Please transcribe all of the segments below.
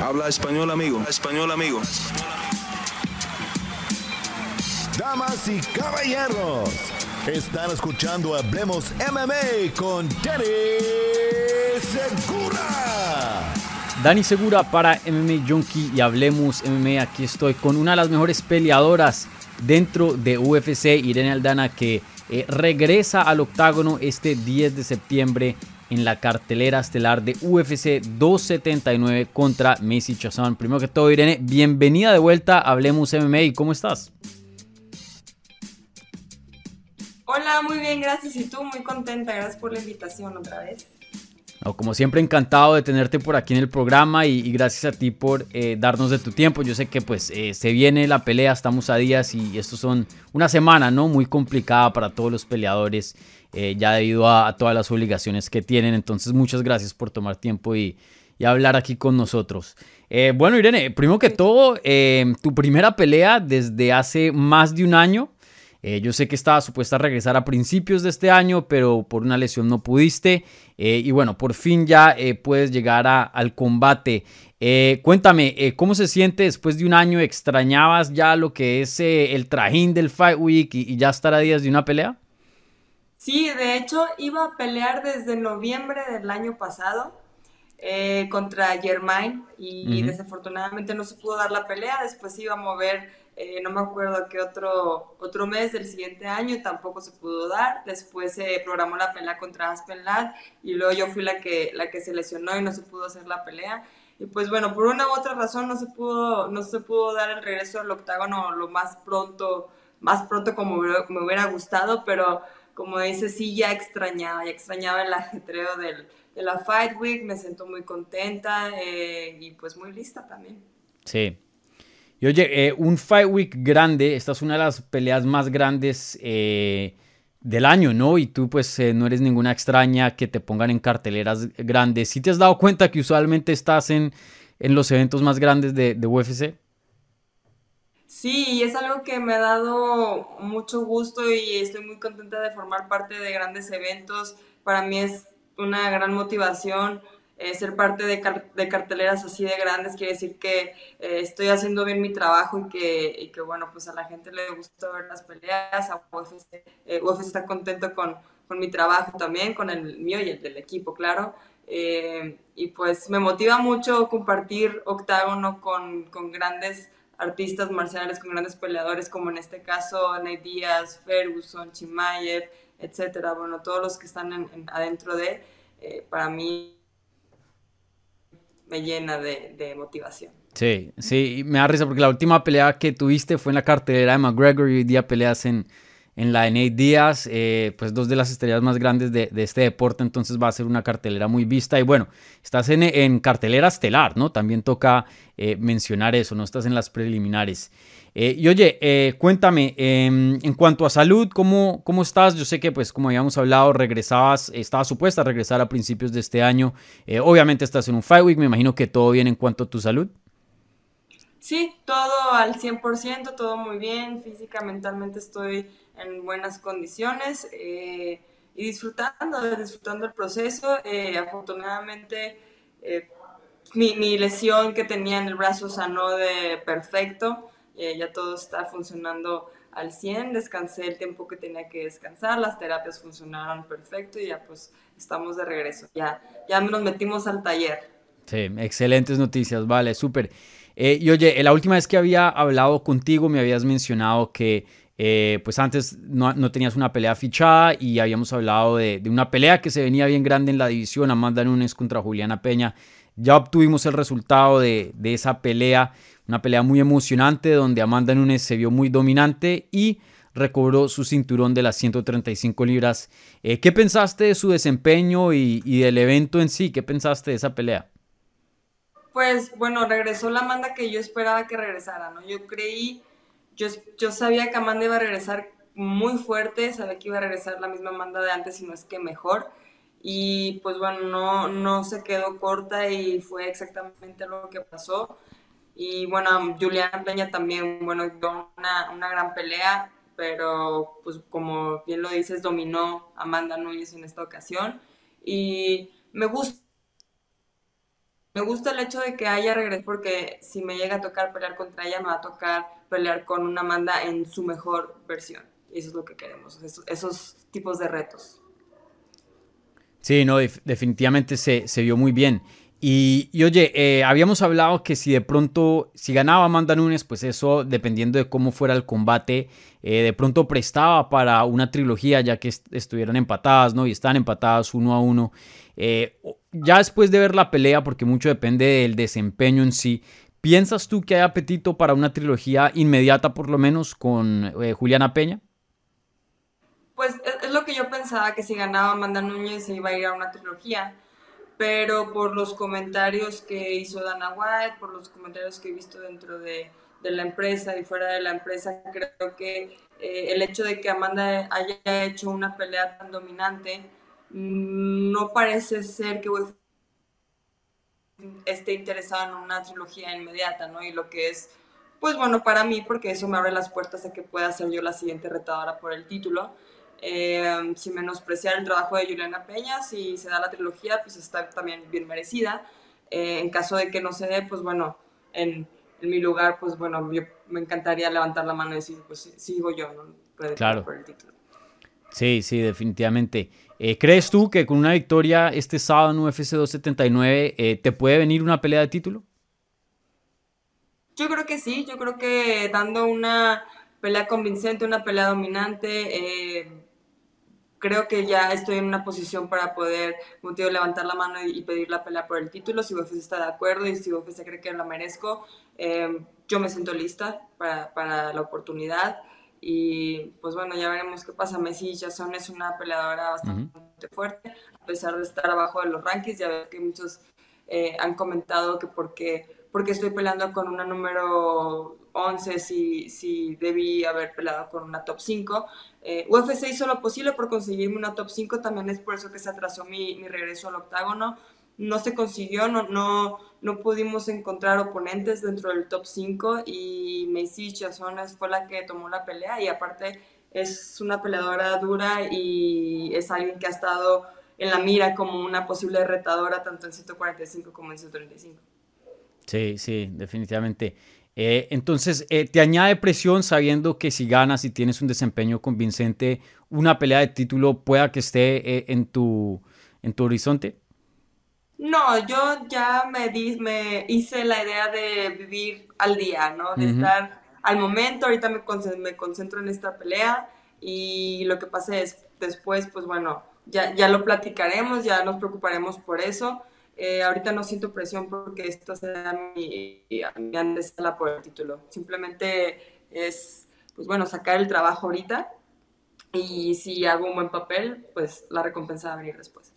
Habla español, amigo. Español, amigo. Damas y caballeros, están escuchando Hablemos MMA con Danny Segura. Dani Segura para MMA Junkie y Hablemos MMA. Aquí estoy con una de las mejores peleadoras dentro de UFC, Irene Aldana, que eh, regresa al octágono este 10 de septiembre en la cartelera estelar de UFC 279 contra Messi Chazán. Primero que todo, Irene, bienvenida de vuelta a Hablemos MMA. ¿Cómo estás? Hola, muy bien, gracias. Y tú, muy contenta. Gracias por la invitación otra vez. como siempre, encantado de tenerte por aquí en el programa y, gracias a ti por eh, darnos de tu tiempo. Yo sé que pues eh, se viene la pelea, estamos a días y esto son una semana, ¿no? Muy complicada para todos los peleadores. Eh, ya debido a, todas las obligaciones que tienen. Entonces, muchas gracias por tomar tiempo y, hablar aquí con nosotros. Eh, bueno, Irene, primero que todo, eh, tu primera pelea desde hace más de un año. yo sé que estaba supuesta a regresar a principios de este año, pero por una lesión no pudiste. y bueno, por fin ya puedes llegar al combate. cuéntame, ¿cómo se siente después de un año? ¿Extrañabas ya lo que es el trajín del Fight Week y, y ya estar a días de una pelea? Sí, de hecho iba a pelear desde noviembre del año pasado eh, contra Germain y, desafortunadamente no se pudo dar la pelea. Después iba a mover, eh, no me acuerdo qué otro, otro mes del siguiente año tampoco se pudo dar. Después se programó la pelea contra Aspen Ladd y luego yo fui la que, la que se lesionó y no se pudo hacer la pelea. Y pues bueno, por una u otra razón no se pudo, no se pudo dar el regreso al octágono lo más pronto, más pronto como me hubiera gustado, pero como dice, sí ya extrañaba, ya extrañaba el ajetreo del, de la Fight Week, me siento muy contenta eh, y pues muy lista también. Sí. Y oye, eh, un Fight Week grande, esta es una de las peleas más grandes eh, del año, ¿no? Y tú pues no eres ninguna extraña que te pongan en carteleras grandes. ¿Sí te has dado cuenta que usualmente estás en, en los eventos más grandes de, de UFC? Sí, es algo que me ha dado mucho gusto y estoy muy contenta de formar parte de grandes eventos. Para mí es una gran motivación eh, ser parte de, carteleras así de grandes. Quiere decir que eh, estoy haciendo bien mi trabajo y que, que, bueno, pues a la gente le gusta ver las peleas. A UFC, eh, está contento con, con, mi trabajo también, con el mío y el del equipo, claro. y pues me motiva mucho compartir octágono con, con grandes artistas marciales con grandes peleadores, como en este caso Nate Díaz, Ferguson, Chimaev, etcétera. Bueno, todos los que están adentro de, eh, para mí me llena de, motivación. Sí, sí, me da risa porque la última pelea que tuviste fue en la cartelera de McGregor y hoy día peleas en, en la Nate Díaz, eh, pues dos de las estrellas más grandes de, este deporte, entonces va a ser una cartelera muy vista. Y bueno, estás en, en cartelera estelar, ¿no? También toca eh, mencionar eso, no estás en las preliminares. Eh, y oye, cuéntame, em, en cuanto a salud, ¿cómo, ¿cómo estás? Yo sé que, pues, como habíamos hablado, regresabas, estabas supuesta a regresar a principios de este año. obviamente estás en un Fight Week, me imagino que todo bien en cuanto a tu salud. Sí, todo al 100%, todo muy bien, física, mentalmente estoy en buenas condiciones eh, y disfrutando, disfrutando el proceso. Eh, afortunadamente, eh, mi, lesión que tenía en el brazo sanó de perfecto, ya todo está funcionando al 100, descansé el tiempo que tenía que descansar, las terapias funcionaron perfecto y ya pues estamos de regreso, ya, ya nos metimos al taller. Sí, excelentes noticias, vale, súper. Y oye, la última vez que había hablado contigo me habías mencionado que eh, pues antes no, tenías una pelea fichada y habíamos hablado de, una pelea que se venía bien grande en la división, Amanda Nunes contra Juliana Peña. Ya obtuvimos el resultado de, esa pelea, una pelea muy emocionante donde Amanda Nunes se vio muy dominante y recobró su cinturón de las 135 libras. Eh, ¿Qué pensaste de su desempeño y, del evento en sí? ¿Qué pensaste de esa pelea? Pues bueno, regresó la Amanda que yo esperaba que regresara, ¿no? Yo creí yo, sabía que Amanda iba a regresar muy fuerte, sabía que iba a regresar la misma Amanda de antes, si no es que mejor. Y pues bueno, no, no se quedó corta y fue exactamente lo que pasó. Y bueno, Juliana Peña también, bueno, dio una, una gran pelea, pero pues como bien lo dices, dominó Amanda Núñez en esta ocasión. Y me gusta me gusta el hecho de que haya regresado porque si me llega a tocar pelear contra ella, me va a tocar pelear con una Amanda en su mejor versión. Y eso es lo que queremos, esos, tipos de retos. Sí, no, definitivamente se, vio muy bien. Y, oye, eh, habíamos hablado que si de pronto, si ganaba Amanda Nunes, pues eso, dependiendo de cómo fuera el combate, eh, de pronto prestaba para una trilogía, ya que estuvieran empatadas, ¿no? Y están empatadas uno a uno. Eh, ya después de ver la pelea, porque mucho depende del desempeño en sí, ¿piensas tú que hay apetito para una trilogía inmediata, por lo menos, con Juliana Peña? Pues es lo que yo pensaba, que si ganaba Amanda Núñez se iba a ir a una trilogía, pero por los comentarios que hizo Dana White, por los comentarios que he visto dentro de, la empresa y fuera de la empresa, creo que eh, el hecho de que Amanda haya hecho una pelea tan dominante, no parece ser que esté interesado en una trilogía inmediata, ¿no? Y lo que es, pues bueno, para mí, porque eso me abre las puertas a que pueda ser yo la siguiente retadora por el título. Eh, sin menospreciar el trabajo de Juliana Peña, si se da la trilogía, pues está también bien merecida. Eh, en caso de que no se dé, pues bueno, en, mi lugar, pues bueno, yo me encantaría levantar la mano y decir, pues sigo yo, ¿no? claro. por el título. Sí, sí, definitivamente. Eh, ¿Crees tú que con una victoria este sábado en UFC 279 eh, te puede venir una pelea de título? Yo creo que sí, yo creo que dando una pelea convincente, una pelea dominante, eh, creo que ya estoy en una posición para poder, como levantar la mano y, pedir la pelea por el título, si UFC está de acuerdo y si UFC cree que la merezco, yo me siento lista para, para la oportunidad. Y pues bueno, ya veremos qué pasa. Messi Jason es una peleadora bastante fuerte, a pesar de estar abajo de los rankings. Ya veo que muchos eh, han comentado que porque, porque estoy peleando con una número 11 si, si debí haber peleado con una top 5. Eh, UFC hizo lo posible por conseguirme una top 5, también es por eso que se atrasó mi, mi regreso al octágono no se consiguió, no, no, no pudimos encontrar oponentes dentro del top 5 y Macy Chazones fue la que tomó la pelea y aparte es una peleadora dura y es alguien que ha estado en la mira como una posible retadora tanto en 145 como en 135. Sí, sí, definitivamente. Eh, entonces, eh, ¿te añade presión sabiendo que si ganas y tienes un desempeño convincente, una pelea de título pueda que esté eh, en, tu, en tu horizonte? No, yo ya me, di, me hice la idea de vivir al día, ¿no? De estar al momento, ahorita me, me concentro en esta pelea y lo que pase es después, pues bueno, ya, ya lo platicaremos, ya nos preocuparemos por eso. Eh, ahorita no siento presión porque esto sea mi, mi antesala por el título. Simplemente es, pues bueno, sacar el trabajo ahorita y si hago un buen papel, pues la recompensa va a venir después.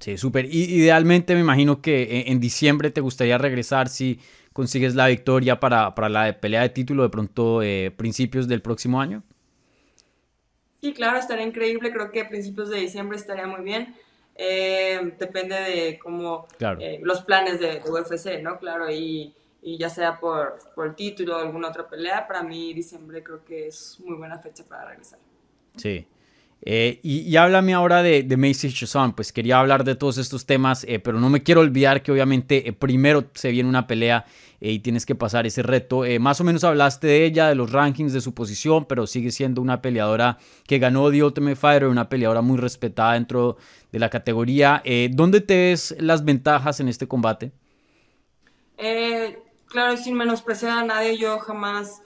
Sí, súper. Idealmente me imagino que en diciembre te gustaría regresar si consigues la victoria para, la pelea de título de pronto eh, principios del próximo año. Sí, claro, estaría increíble. Creo que a principios de diciembre estaría muy bien. Eh, depende de cómo los planes de, UFC, ¿no? Claro, y, ya sea por, por el título o alguna otra pelea, para mí diciembre creo que es muy buena fecha para regresar. Sí. Eh, y, háblame ahora de, Macy Chazon. Pues quería hablar de todos estos temas, eh, pero no me quiero olvidar que obviamente eh, primero se viene una pelea y tienes que pasar ese reto. más o menos hablaste de ella, de los rankings, de su posición, pero sigue siendo una peleadora que ganó The Ultimate Fighter, una peleadora muy respetada dentro de la categoría. ¿Dónde te ves las ventajas en este combate? claro, sin menospreciar a nadie, yo jamás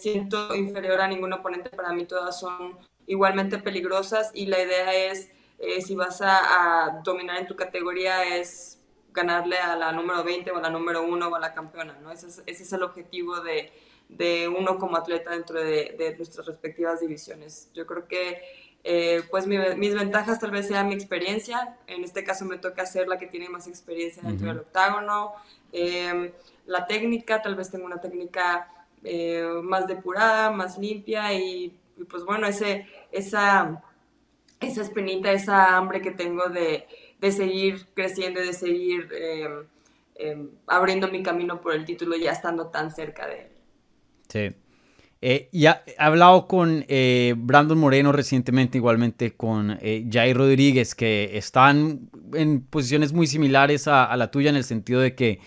siento inferior a ningún oponente. Para mí todas son igualmente peligrosas y la idea es, eh, si vas a, dominar en tu categoría, es ganarle a la número 20 o a la número 1 o a la campeona, ¿no? Ese es, ese es el objetivo de, de, uno como atleta dentro de, de, nuestras respectivas divisiones. Yo creo que eh, pues mis ventajas tal vez sea mi experiencia, en este caso me toca ser la que tiene más experiencia dentro del octágono, em, la técnica, tal vez tengo una técnica eh, más depurada, más limpia y y pues bueno, ese, esa, esa espinita, esa hambre que tengo de, seguir creciendo y de seguir em, em, abriendo mi camino por el título ya estando tan cerca de él. Sí. Eh, y ha, he hablado con eh, Brandon Moreno recientemente, igualmente con eh, Jair Rodríguez, que están en posiciones muy similares a, la tuya en el sentido de que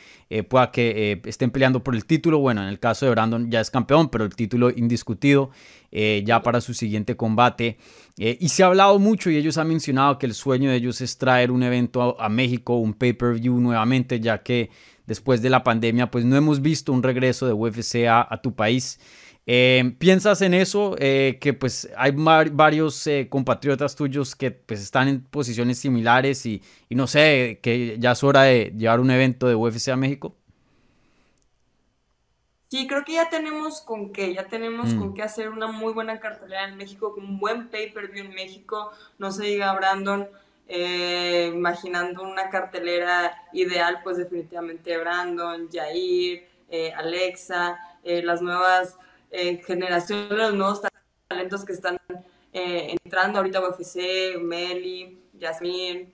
pueda que estén peleando por el título. Bueno, en el caso de Brandon ya es campeón, pero el título indiscutido ya para su siguiente combate. y se ha hablado mucho y ellos han mencionado que el sueño de ellos es traer un evento a, México, un pay-per-view nuevamente, ya que después de la pandemia pues no hemos visto un regreso de UFC a tu país. Eh, ¿Piensas en eso? Eh, que pues hay varios eh, compatriotas tuyos que pues están en posiciones similares y, no sé, que ya es hora de llevar un evento de UFC a México. Sí, creo que ya tenemos con qué, ya tenemos con mm. qué hacer una muy buena cartelera en México, un buen pay-per-view en México, no se diga Brandon, imaginando una cartelera ideal, pues definitivamente Brandon, Jair, Alexa, las nuevas eh, generación los nuevos talentos que están eh, entrando ahorita UFC, Meli, Yasmin.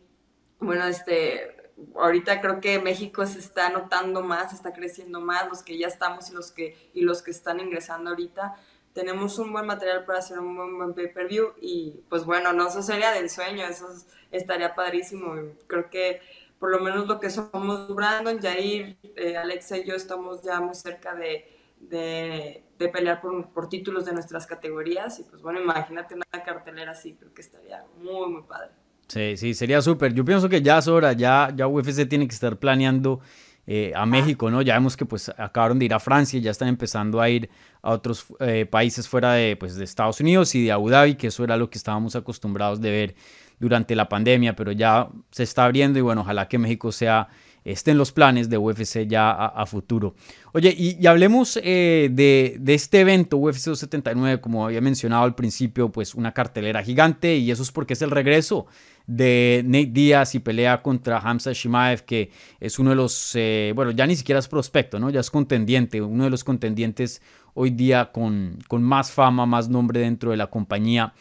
Bueno, este, ahorita creo que México se está notando más, está creciendo más, los que ya estamos y los que, y los que están ingresando ahorita. Tenemos un buen material para hacer un buen, buen pay-per-view y pues bueno, no, eso sería del sueño, eso estaría padrísimo. Creo que por lo menos lo que somos Brandon, Jair, eh, Alexa y yo estamos ya muy cerca de, de, pelear por, títulos de nuestras categorías. Y pues bueno, imagínate una cartelera así, creo que estaría muy, muy padre. Sí, sí, sería súper. Yo pienso que ya es hora, ya, ya UFC tiene que estar planeando eh, a México, ¿no? Ya vemos que pues acabaron de ir a Francia, ya están empezando a ir a otros eh, países fuera de, pues, de Estados Unidos y de Abu Dhabi, que eso era lo que estábamos acostumbrados de ver durante la pandemia, pero ya se está abriendo y bueno, ojalá que México sea estén los planes de UFC ya a, futuro. Oye, y, hablemos eh, de, este evento UFC 279, como había mencionado al principio, pues una cartelera gigante y eso es porque es el regreso de Nate Díaz y pelea contra Hamza Shimaev, que es uno de los, eh, bueno, ya ni siquiera es prospecto, ¿no? Ya es contendiente, uno de los contendientes hoy día con, con más fama, más nombre dentro de la compañía.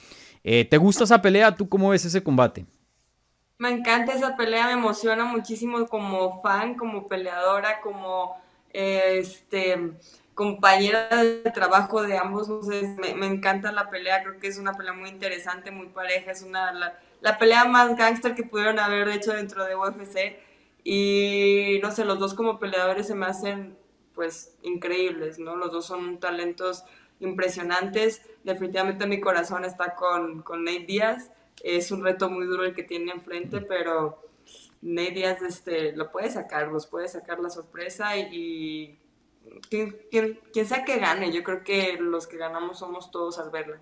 Eh, ¿Te gusta esa pelea? ¿Tú cómo ves ese combate? Me encanta esa pelea, me emociona muchísimo como fan, como peleadora, como este compañera de trabajo de ambos. me, encanta la pelea, creo que es una pelea muy interesante, muy pareja, es una la, pelea más gángster que pudieron haber hecho dentro de UFC. Y no sé, los dos como peleadores se me hacen pues increíbles, ¿no? Los dos son talentos impresionantes. Definitivamente mi corazón está con, con Nate Díaz es un reto muy duro el que tiene enfrente, pero medias este, lo puede sacar, los puede sacar la sorpresa y, quien, sea que gane, yo creo que los que ganamos somos todos al verla.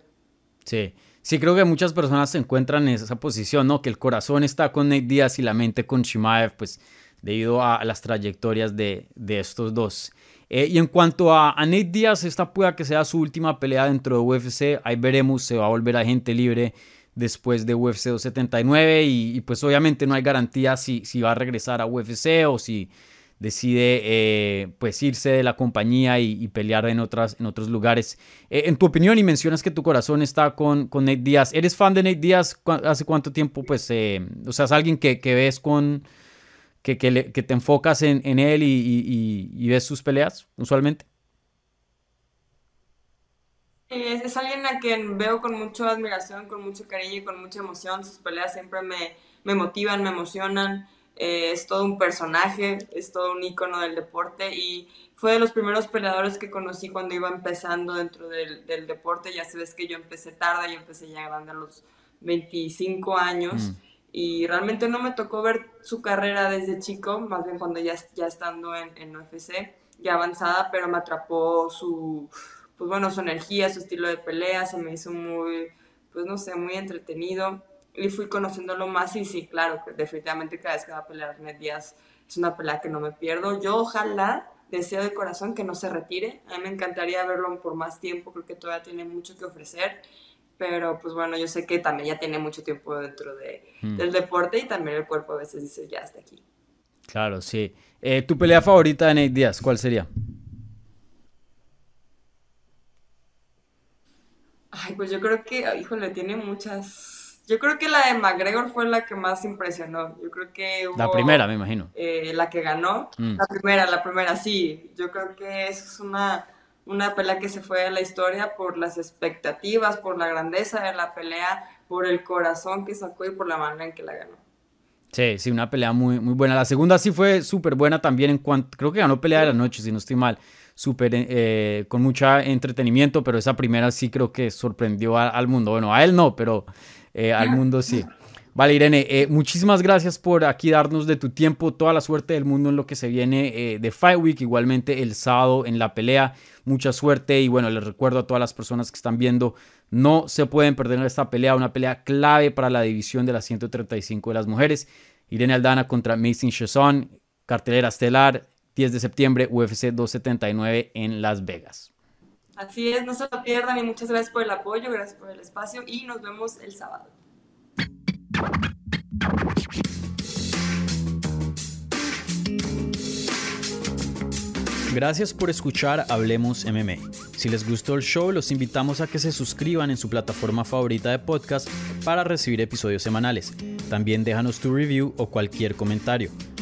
Sí, sí creo que muchas personas se encuentran en esa posición, ¿no? Que el corazón está con Nate Díaz y la mente con Shimaev, pues debido a las trayectorias de, estos dos. Eh, y en cuanto a, a, Nate Díaz, esta pueda que sea su última pelea dentro de UFC, ahí veremos, se va a volver a gente libre después de UFC 279 y, pues obviamente no hay garantía si, si, va a regresar a UFC o si decide eh, pues irse de la compañía y, pelear en, otras, en otros lugares. Eh, en tu opinión y mencionas que tu corazón está con, con Nate Díaz, ¿eres fan de Nate Díaz? ¿Hace cuánto tiempo pues, eh, o sea, es alguien que, que ves con, que, que, te enfocas en, él y, y ves sus peleas usualmente? Es, alguien a quien veo con mucha admiración, con mucho cariño y con mucha emoción. Sus peleas siempre me, me motivan, me emocionan. Eh, es todo un personaje, es todo un ícono del deporte y fue de los primeros peleadores que conocí cuando iba empezando dentro del, del deporte. Ya sabes que yo empecé tarde, yo empecé ya grande a los 25 años. Mm. Y realmente no me tocó ver su carrera desde chico, más bien cuando ya, ya estando en, en UFC, ya avanzada, pero me atrapó su, pues bueno, su energía, su estilo de pelea, se me hizo muy, pues no sé, muy entretenido. Y fui conociéndolo más y sí, claro, definitivamente cada vez que va a pelear Ned Díaz es una pelea que no me pierdo. Yo ojalá, deseo de corazón que no se retire. A mí me encantaría verlo por más tiempo, creo que todavía tiene mucho que ofrecer. Pero pues bueno, yo sé que también ya tiene mucho tiempo dentro de, hmm. del deporte y también el cuerpo a veces dice, ya hasta aquí. Claro, sí. Eh, ¿Tu pelea favorita de Nate Díaz, cuál sería? Ay, pues yo creo que, híjole, tiene muchas. Yo creo que la de McGregor fue la que más impresionó. Yo creo que La primera, me imagino. Eh, la que ganó. Mm. La primera, la primera, sí. Yo creo que eso es una, una pelea que se fue a la historia por las expectativas, por la grandeza de la pelea, por el corazón que sacó y por la manera en que la ganó. Sí, sí, una pelea muy, muy buena. La segunda sí fue súper buena también en cuanto, creo que ganó pelea de la noche, si no estoy mal, súper, eh, con mucho entretenimiento, pero esa primera sí creo que sorprendió al mundo. Bueno, a él no, pero eh, al mundo sí. Vale, Irene, eh, muchísimas gracias por aquí darnos de tu tiempo, toda la suerte del mundo en lo que se viene de Fight Week, igualmente el sábado en la pelea, mucha suerte y bueno, les recuerdo a todas las personas que están viendo, no se pueden perder esta pelea, una pelea clave para la división de las 135 de las mujeres. Irene Aldana contra Mason Chazon, cartelera estelar, 10 de septiembre, UFC 279 en Las Vegas. Así es, no se lo pierdan y muchas gracias por el apoyo, gracias por el espacio y nos vemos el sábado. Gracias por escuchar Hablemos MMA. Si les gustó el show, los invitamos a que se suscriban en su plataforma favorita de podcast para recibir episodios semanales. También déjanos tu review o cualquier comentario.